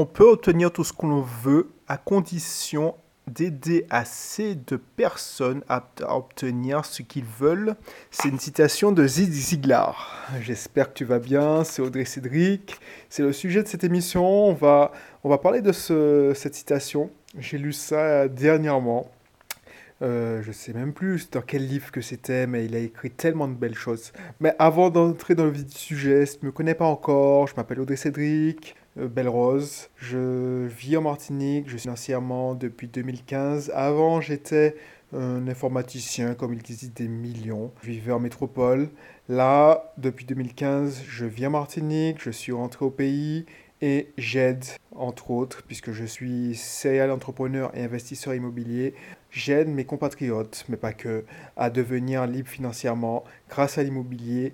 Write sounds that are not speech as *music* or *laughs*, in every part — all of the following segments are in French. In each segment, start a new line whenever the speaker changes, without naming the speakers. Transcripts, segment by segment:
On peut obtenir tout ce qu'on veut à condition d'aider assez de personnes à, obtenir ce qu'ils veulent. C'est une citation de Zig Ziglar. J'espère que tu vas bien, c'est Audrey Cédric. C'est le sujet de cette émission. On va, on va parler de ce, cette citation. J'ai lu ça dernièrement. Euh, je sais même plus dans quel livre que c'était, mais il a écrit tellement de belles choses. Mais avant d'entrer dans le vif du sujet, si tu ne me connais pas encore, je m'appelle Audrey Cédric. Euh, Belle Rose. Je vis en Martinique, je suis financièrement depuis 2015. Avant, j'étais un informaticien, comme il disait, des millions. Je vivais en métropole. Là, depuis 2015, je vis en Martinique, je suis rentré au pays et j'aide, entre autres, puisque je suis serial entrepreneur et investisseur immobilier, j'aide mes compatriotes, mais pas que, à devenir libres financièrement grâce à l'immobilier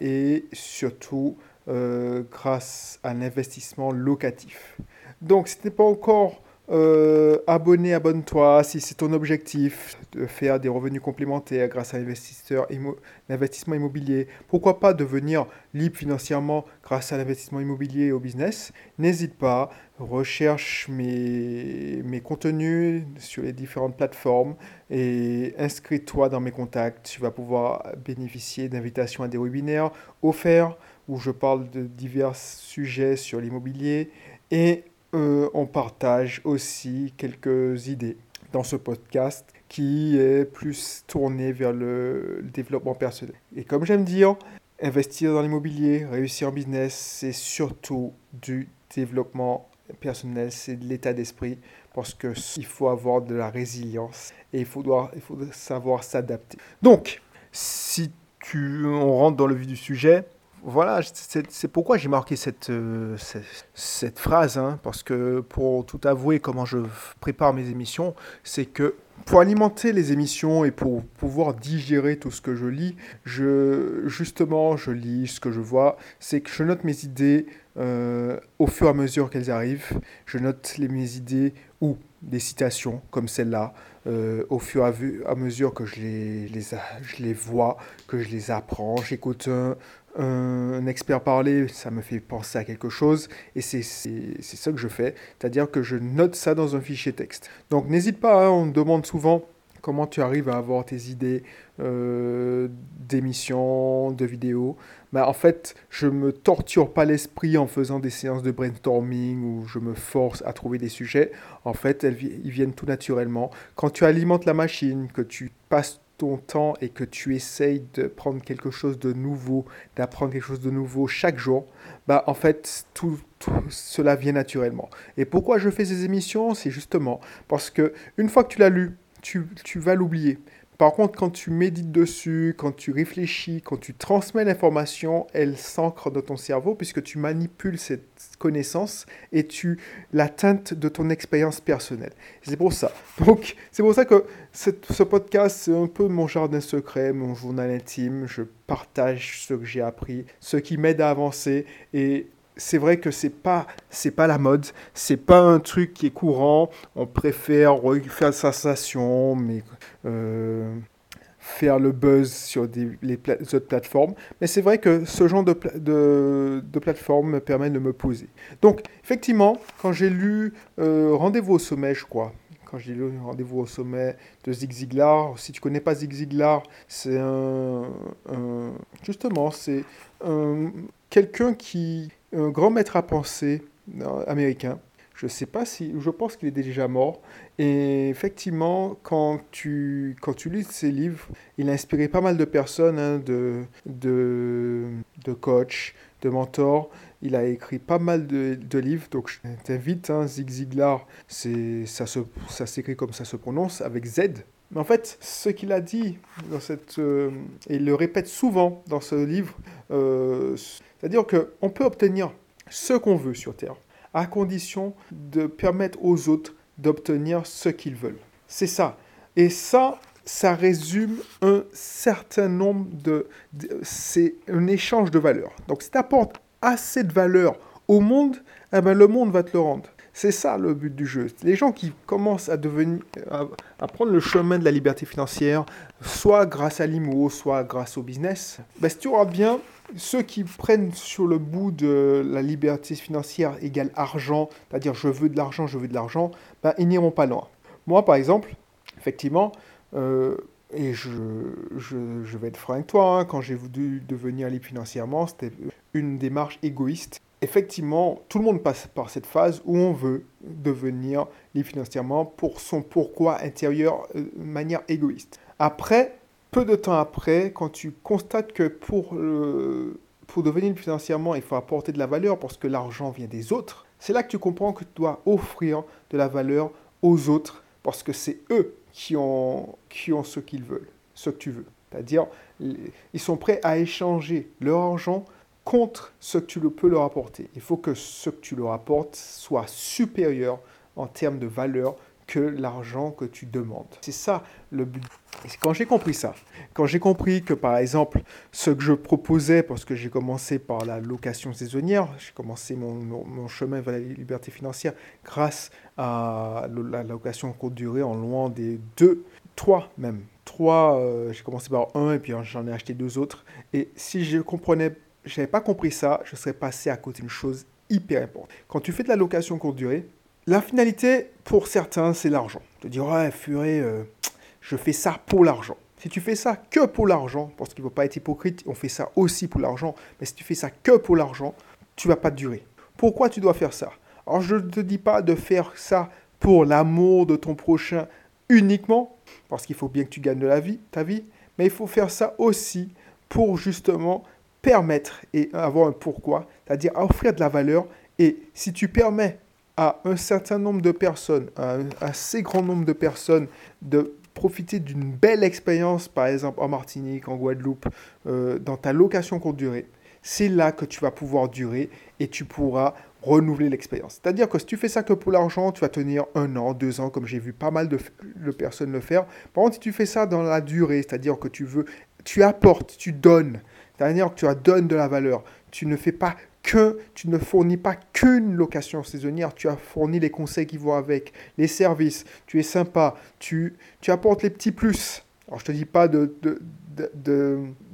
et surtout euh, grâce à l'investissement locatif. Donc, si tu n'es pas encore euh, abonné, abonne-toi. Si c'est ton objectif de faire des revenus complémentaires grâce à l'investissement immobilier, pourquoi pas devenir libre financièrement grâce à l'investissement immobilier et au business? N'hésite pas, recherche mes, mes contenus sur les différentes plateformes et inscris-toi dans mes contacts. Tu vas pouvoir bénéficier d'invitations à des webinaires offerts où je parle de divers sujets sur l'immobilier et euh, on partage aussi quelques idées dans ce podcast qui est plus tourné vers le, développement personnel. Et comme j'aime dire, investir dans l'immobilier, réussir en business, c'est surtout du développement personnel, c'est de l'état d'esprit parce qu'il faut avoir de la résilience et il faut, il faut savoir s'adapter. Donc, si tu, on rentre dans le vif du sujet, voilà, c'est pourquoi j'ai marqué cette, euh, cette, phrase, hein, parce que pour tout avouer comment je prépare mes émissions, c'est que pour alimenter les émissions et pour pouvoir digérer tout ce que je lis, je, justement, je lis ce que je vois, c'est que je note mes idées euh, au fur et à mesure qu'elles arrivent, je note les, mes idées ou des citations comme celle-là, euh, au fur et à mesure que je les, je les vois, que je les apprends, j'écoute un expert parler, ça me fait penser à quelque chose et c'est ça que je fais, c'est-à-dire que je note ça dans un fichier texte. Donc n'hésite pas, hein, on me demande souvent comment tu arrives à avoir tes idées euh, d'émissions, de vidéos. Ben, en fait, je me torture pas l'esprit en faisant des séances de brainstorming où je me force à trouver des sujets. En fait, elles, ils viennent tout naturellement. Quand tu alimentes la machine, que tu passes temps et que tu essayes de prendre quelque chose de nouveau, d'apprendre quelque chose de nouveau chaque jour, bah en fait tout, cela vient naturellement. Et pourquoi je fais ces émissions? C'est justement parce que une fois que tu l'as lu, tu vas l'oublier. Par contre, quand tu médites dessus, quand tu réfléchis, quand tu transmets l'information, elle s'ancre dans ton cerveau puisque tu manipules cette connaissance et tu la teintes de ton expérience personnelle. C'est pour ça. Donc, c'est pour ça que ce podcast, c'est un peu mon jardin secret, mon journal intime. Je partage ce que j'ai appris, ce qui m'aide à avancer et c'est vrai que c'est pas c'est pas la mode, c'est pas un truc qui est courant. On préfère faire sensation, mais euh, faire le buzz sur les, autres plateformes. Mais c'est vrai que ce genre de, de, de, plateforme me permet de me poser. Donc, effectivement, quand j'ai lu euh, Rendez-vous au sommet, je crois, quand j'ai lu Rendez-vous au sommet de Zig Ziglar, si tu connais pas Zig Ziglar, c'est un, Justement, c'est quelqu'un qui un grand maître à penser euh, américain. Je sais pas si, je pense qu'il est déjà mort. Et effectivement, quand tu, quand tu lis ses livres, il a inspiré pas mal de personnes, hein, de, de, de coachs, de mentors. Il a écrit pas mal de, livres, donc je t'invite, hein, Zig Ziglar, ça, se, ça s'écrit comme ça se prononce, avec Z. Mais en fait, ce qu'il a dit, dans cette, euh, et il le répète souvent dans ce livre, euh, c'est-à-dire qu'on peut obtenir ce qu'on veut sur Terre, à condition de permettre aux autres d'obtenir ce qu'ils veulent. C'est ça. Et ça, ça résume un certain nombre de... c'est un échange de valeurs. Donc si tu apportes assez de valeur au monde, eh ben, le monde va te le rendre. C'est ça le but du jeu. Les gens qui commencent à devenir, à, prendre le chemin de la liberté financière, soit grâce à l'IMO, soit grâce au business, ben, si tu auras bien ceux qui prennent sur le bout de la liberté financière égale argent, c'est-à-dire je veux de l'argent, je veux de l'argent, ben, ils n'iront pas loin. Moi, par exemple, effectivement, euh, et je, je, vais être franc avec toi, hein, quand j'ai voulu devenir libre financièrement, c'était une démarche égoïste. Effectivement, tout le monde passe par cette phase où on veut devenir libre financièrement pour son pourquoi intérieur euh, de manière égoïste. Après, peu de temps après, quand tu constates que pour, pour devenir financièrement, il faut apporter de la valeur parce que l'argent vient des autres, c'est là que tu comprends que tu dois offrir de la valeur aux autres parce que c'est eux qui ont, qui ont ce qu'ils veulent, ce que tu veux. C'est-à-dire, ils sont prêts à échanger leur argent contre ce que tu peux leur apporter. Il faut que ce que tu leur apportes soit supérieur en termes de valeur que l'argent que tu demandes. C'est ça le but. Quand j'ai compris ça, quand j'ai compris que par exemple ce que je proposais, parce que j'ai commencé par la location saisonnière, j'ai commencé mon, mon, chemin vers la liberté financière grâce à la location courte durée en loin des deux, trois même. Trois, euh, j'ai commencé par un et puis j'en ai acheté deux autres. Et si je comprenais, j'avais pas compris ça, je serais passé à côté d'une chose hyper importante. Quand tu fais de la location courte durée, la finalité, pour certains, c'est l'argent. Te dire, ouais, Furet, euh, je fais ça pour l'argent. Si tu fais ça que pour l'argent, parce qu'il ne faut pas être hypocrite, on fait ça aussi pour l'argent, mais si tu fais ça que pour l'argent, tu vas pas durer. Pourquoi tu dois faire ça? Alors, je ne te dis pas de faire ça pour l'amour de ton prochain uniquement, parce qu'il faut bien que tu gagnes de la vie, ta vie, mais il faut faire ça aussi pour justement permettre et avoir un pourquoi, c'est-à-dire offrir de la valeur. Et si tu permets à un certain nombre de personnes, à un assez grand nombre de personnes, de profiter d'une belle expérience, par exemple en Martinique, en Guadeloupe, euh, dans ta location courte durée, c'est là que tu vas pouvoir durer et tu pourras renouveler l'expérience. C'est-à-dire que si tu fais ça que pour l'argent, tu vas tenir un an, deux ans, comme j'ai vu pas mal de, de, personnes le faire. Par contre, si tu fais ça dans la durée, c'est-à-dire que tu veux, tu apportes, tu donnes, c'est-à-dire que tu donnes de la valeur, tu ne fais pas que tu ne fournis pas qu'une location saisonnière, tu as fourni les conseils qui vont avec, les services, tu es sympa, tu, tu apportes les petits plus. Alors je te dis pas de, de,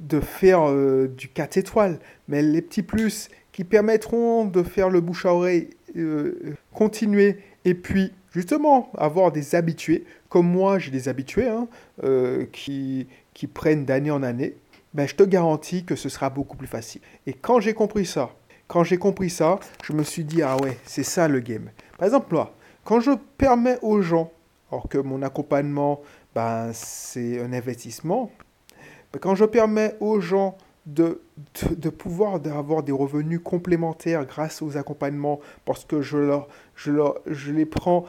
de, faire euh, du 4 étoiles, mais les petits plus qui permettront de faire le bouche à oreille euh, continuer et puis justement avoir des habitués, comme moi j'ai des habitués hein, euh, qui, qui prennent d'année en année, ben, je te garantis que ce sera beaucoup plus facile. Et quand j'ai compris ça, quand j'ai compris ça, je me suis dit, ah ouais, c'est ça le game. Par exemple, moi, quand je permets aux gens, alors que mon accompagnement, ben, c'est un investissement, ben, quand je permets aux gens de, de, pouvoir avoir des revenus complémentaires grâce aux accompagnements, parce que je, leur, je, leur, je les prends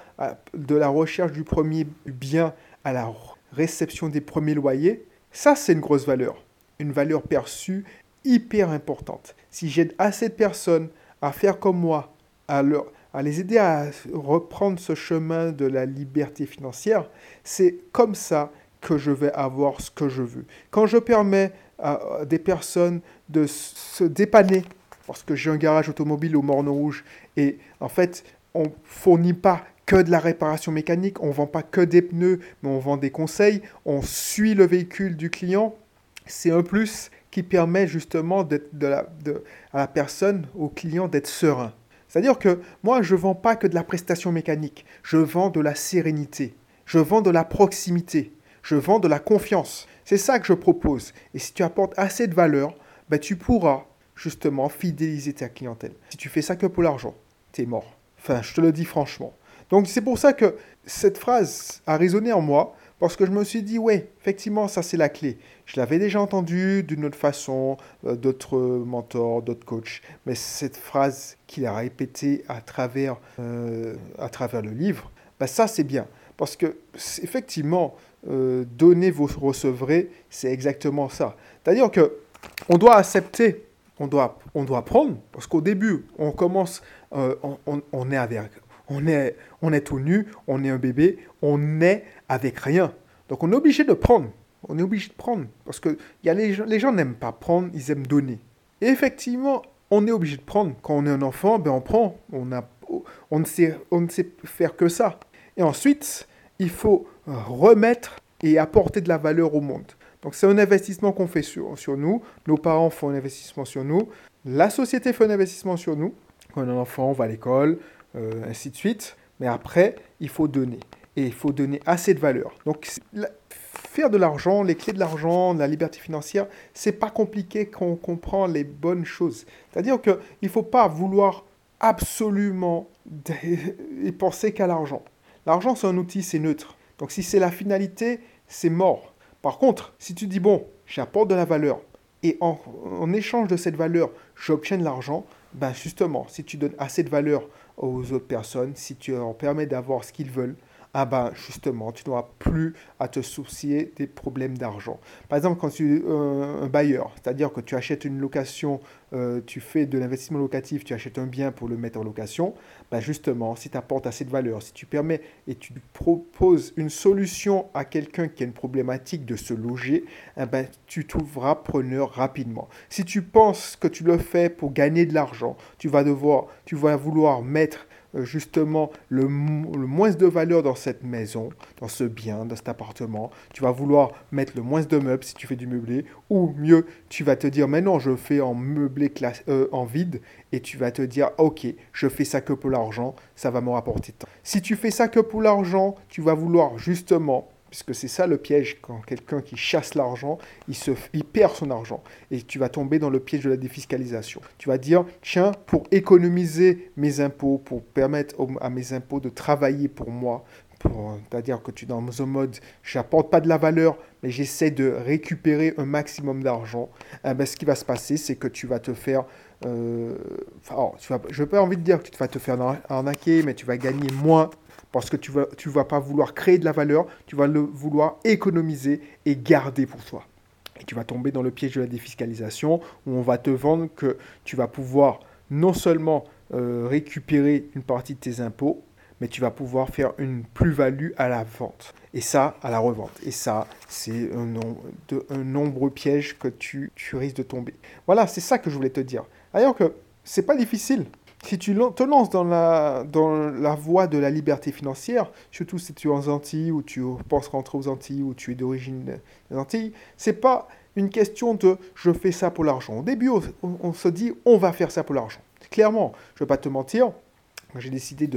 de la recherche du premier bien à la réception des premiers loyers, ça c'est une grosse valeur, une valeur perçue hyper importante. Si j'aide assez de personnes à faire comme moi, à, leur, à les aider à reprendre ce chemin de la liberté financière, c'est comme ça que je vais avoir ce que je veux. Quand je permets à des personnes de se dépanner, parce que j'ai un garage automobile au Morne Rouge, et en fait, on fournit pas que de la réparation mécanique, on vend pas que des pneus, mais on vend des conseils, on suit le véhicule du client, c'est un plus qui permet justement de à la personne, au client, d'être serein. C'est-à-dire que moi, je ne vends pas que de la prestation mécanique, je vends de la sérénité, je vends de la proximité, je vends de la confiance. C'est ça que je propose. Et si tu apportes assez de valeur, ben, tu pourras justement fidéliser ta clientèle. Si tu fais ça que pour l'argent, tu es mort. Enfin, je te le dis franchement. Donc c'est pour ça que cette phrase a résonné en moi parce que je me suis dit, ouais, effectivement, ça c'est la clé. Je l'avais déjà entendu d'une autre façon, euh, d'autres mentors, d'autres coachs, mais cette phrase qu'il a répétée à travers, euh, à travers le livre, bah, ça c'est bien. Parce que effectivement, euh, donner, vous recevrez, c'est exactement ça. C'est-à-dire que on doit accepter, on doit, on doit prendre, parce qu'au début, on commence, on, on, est avec, on est, on est tout nu, on est un bébé, on est avec rien. Donc on est obligé de prendre. On est obligé de prendre. Parce que y a les, gens, les n'aiment pas prendre, ils aiment donner. Et effectivement, on est obligé de prendre. Quand on est un enfant, ben on prend. On, a, on, ne sait, on ne sait faire que ça. Et ensuite, il faut remettre et apporter de la valeur au monde. Donc c'est un investissement qu'on fait sur, sur nous. Nos parents font un investissement sur nous. La société fait un investissement sur nous. Quand on est un enfant, on va à l'école, euh, ainsi de suite. Mais après, il faut donner. Et il faut donner assez de valeur. Donc faire de l'argent, les clés de l'argent, la liberté financière, c'est pas compliqué quand on comprend les bonnes choses. C'est-à-dire qu'il ne faut pas vouloir absolument *laughs* et penser qu'à l'argent. L'argent, c'est un outil, c'est neutre. Donc si c'est la finalité, c'est mort. Par contre, si tu dis, bon, j'apporte de la valeur, et en, échange de cette valeur, j'obtiens de l'argent, ben justement, si tu donnes assez de valeur aux autres personnes, si tu leur permets d'avoir ce qu'ils veulent, ah ben justement, tu n'auras plus à te soucier des problèmes d'argent. Par exemple, quand tu es euh, un bailleur, c'est-à-dire que tu achètes une location, euh, tu fais de l'investissement locatif, tu achètes un bien pour le mettre en location, ben justement, si tu apportes assez de valeur, si tu permets et tu proposes une solution à quelqu'un qui a une problématique de se loger, eh ben, tu trouveras preneur rapidement. Si tu penses que tu le fais pour gagner de l'argent, tu vas devoir, tu vas vouloir mettre justement le, moins de valeur dans cette maison, dans ce bien, dans cet appartement. Tu vas vouloir mettre le moins de meubles si tu fais du meublé, ou mieux, tu vas te dire, mais non, je fais en meublé euh, en vide, et tu vas te dire, ok, je fais ça que pour l'argent, ça va me rapporter tant. Si tu fais ça que pour l'argent, tu vas vouloir justement Puisque c'est ça le piège, quand quelqu'un qui chasse l'argent, il, se, il perd son argent. Et tu vas tomber dans le piège de la défiscalisation. Tu vas dire, tiens, pour économiser mes impôts, pour permettre à mes impôts de travailler pour moi, c'est-à-dire que tu es dans un mode, j'apporte pas de la valeur, mais j'essaie de récupérer un maximum d'argent, eh ben, ce qui va se passer, c'est que tu vas te faire... Euh, enfin, tu vas, je n'ai pas envie de dire que tu vas te faire arnaquer, mais tu vas gagner moins parce que tu ne vas, vas pas vouloir créer de la valeur, tu vas le vouloir économiser et garder pour toi. Et tu vas tomber dans le piège de la défiscalisation où on va te vendre que tu vas pouvoir non seulement euh, récupérer une partie de tes impôts, mais tu vas pouvoir faire une plus-value à la vente. Et ça, à la revente. Et ça, c'est un, un, nombreux piège que tu, tu risques de tomber. Voilà, c'est ça que je voulais te dire. D'ailleurs que c'est pas difficile si tu te lances dans la, voie de la liberté financière, surtout si tu es aux Antilles ou tu penses rentrer aux Antilles ou tu es d'origine des Antilles, c'est pas une question de je fais ça pour l'argent. Au début, on, se dit on va faire ça pour l'argent. Clairement, je ne vais pas te mentir, j'ai décidé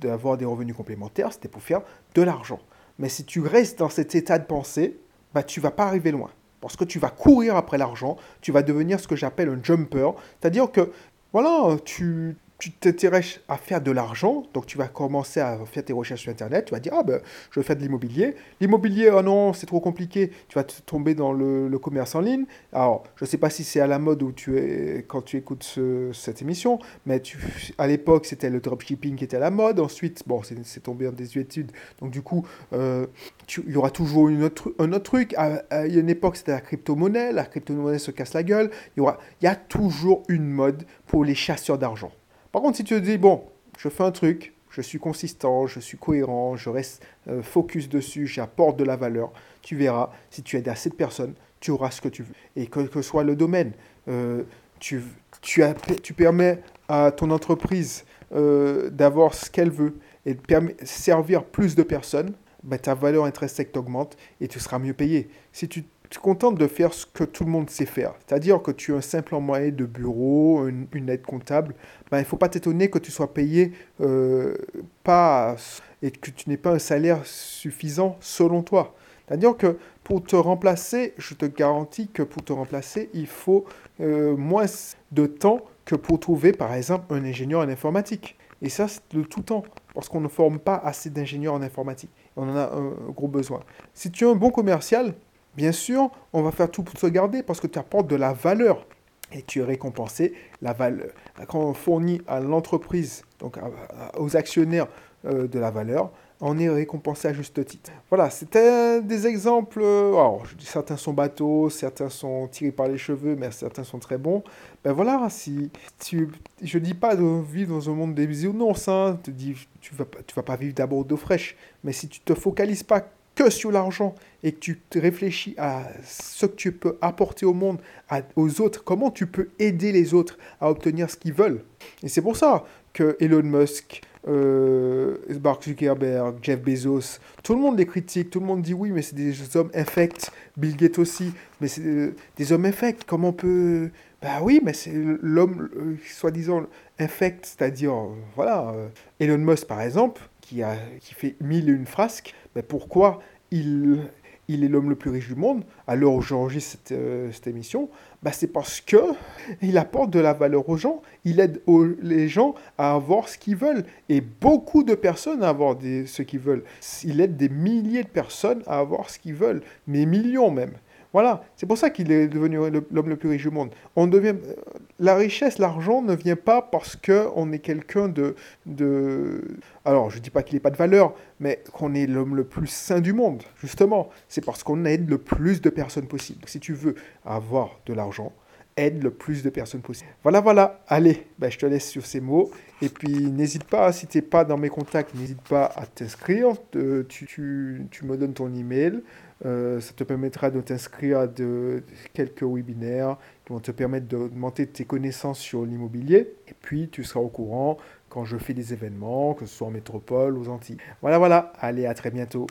d'avoir de, des revenus complémentaires, c'était pour faire de l'argent. Mais si tu restes dans cet état de pensée, bah, tu vas pas arriver loin. Parce que tu vas courir après l'argent, tu vas devenir ce que j'appelle un jumper. C'est-à-dire que voilà, tu, tu t'intéresses à faire de l'argent, donc tu vas commencer à faire tes recherches sur Internet, tu vas dire, ah ben, je vais faire de l'immobilier. L'immobilier, oh non, c'est trop compliqué, tu vas te tomber dans le, commerce en ligne. Alors, je ne sais pas si c'est à la mode où tu es, quand tu écoutes cette émission, mais à l'époque, c'était le dropshipping qui était à la mode. Ensuite, bon, c'est tombé en désuétude, donc du coup, euh, il y aura toujours une autre, un autre truc. À, une époque, c'était la crypto-monnaie, la crypto-monnaie se casse la gueule. Il y, il y a toujours une mode pour les chasseurs d'argent. Par contre, si tu te dis, bon, je fais un truc, je suis consistant, je suis cohérent, je reste euh, focus dessus, j'apporte de la valeur, tu verras, si tu aides assez de personnes, tu auras ce que tu veux. Et quel que soit le domaine, euh, tu, tu, tu, permets à ton entreprise euh, d'avoir ce qu'elle veut et de servir plus de personnes, ben, ta valeur intrinsèque t'augmente et tu seras mieux payé. Tu contentes de faire ce que tout le monde sait faire. C'est-à-dire que tu es un simple employé de bureau, une, aide comptable. Ben, il ne faut pas t'étonner que tu sois payé euh, pas et que tu n'aies pas un salaire suffisant selon toi. C'est-à-dire que pour te remplacer, je te garantis que pour te remplacer, il faut euh, moins de temps que pour trouver, par exemple, un ingénieur en informatique. Et ça, c'est de tout temps, parce qu'on ne forme pas assez d'ingénieurs en informatique. On en a un gros besoin. Si tu es un bon commercial, Bien sûr, on va faire tout pour te garder parce que tu apportes de la valeur et tu es récompensé la valeur. Quand on fournit à l'entreprise, donc aux actionnaires euh, de la valeur, on est récompensé à juste titre. Voilà, c'était des exemples. Euh, alors, certains sont bateaux, certains sont tirés par les cheveux, mais certains sont très bons. Ben voilà, si tu, je dis pas de vivre dans un monde des bisounours, hein, tu dis, tu vas, tu vas pas vivre d'abord d'eau fraîche, mais si tu te focalises pas que sur l'argent et que tu réfléchis à ce que tu peux apporter au monde, aux autres, comment tu peux aider les autres à obtenir ce qu'ils veulent. Et c'est pour ça que Elon Musk, euh, Mark Zuckerberg, Jeff Bezos, tout le monde les critique, tout le monde dit oui, mais c'est des hommes infects, Bill Gates aussi, mais c'est euh, des hommes infects, comment on peut... Bah oui, mais c'est l'homme, euh, soi-disant, infect, c'est-à-dire, voilà, Elon Musk par exemple, qui, fait mille et une frasques, mais pourquoi il, il est l'homme le plus riche du monde, où j'enregistre cette, euh, cette, émission, bah c'est parce que il apporte de la valeur aux gens, il aide les gens à avoir ce qu'ils veulent, et beaucoup de personnes à avoir des, ce qu'ils veulent. Il aide des milliers de personnes à avoir ce qu'ils veulent, mais millions même. Voilà, c'est pour ça qu'il est devenu l'homme le plus riche du monde. On devient, la richesse, l'argent ne vient pas parce qu'on est quelqu'un de, de... Alors, je ne dis pas qu'il n'ait pas de valeur, mais qu'on est l'homme le plus sain du monde, justement. C'est parce qu'on aide le plus de personnes possible. Si tu veux avoir de l'argent, aide le plus de personnes possible. Voilà, voilà. Allez, ben, je te laisse sur ces mots. Et puis, n'hésite pas, si tu n'es pas dans mes contacts, n'hésite pas à t'inscrire. Tu, tu, tu, me donnes ton email. Euh, ça te permettra de t'inscrire à de, quelques webinaires qui vont te permettre d'augmenter tes connaissances sur l'immobilier. Et puis, tu seras au courant quand je fais des événements, que ce soit en métropole, aux Antilles. Voilà, voilà. Allez, à très bientôt.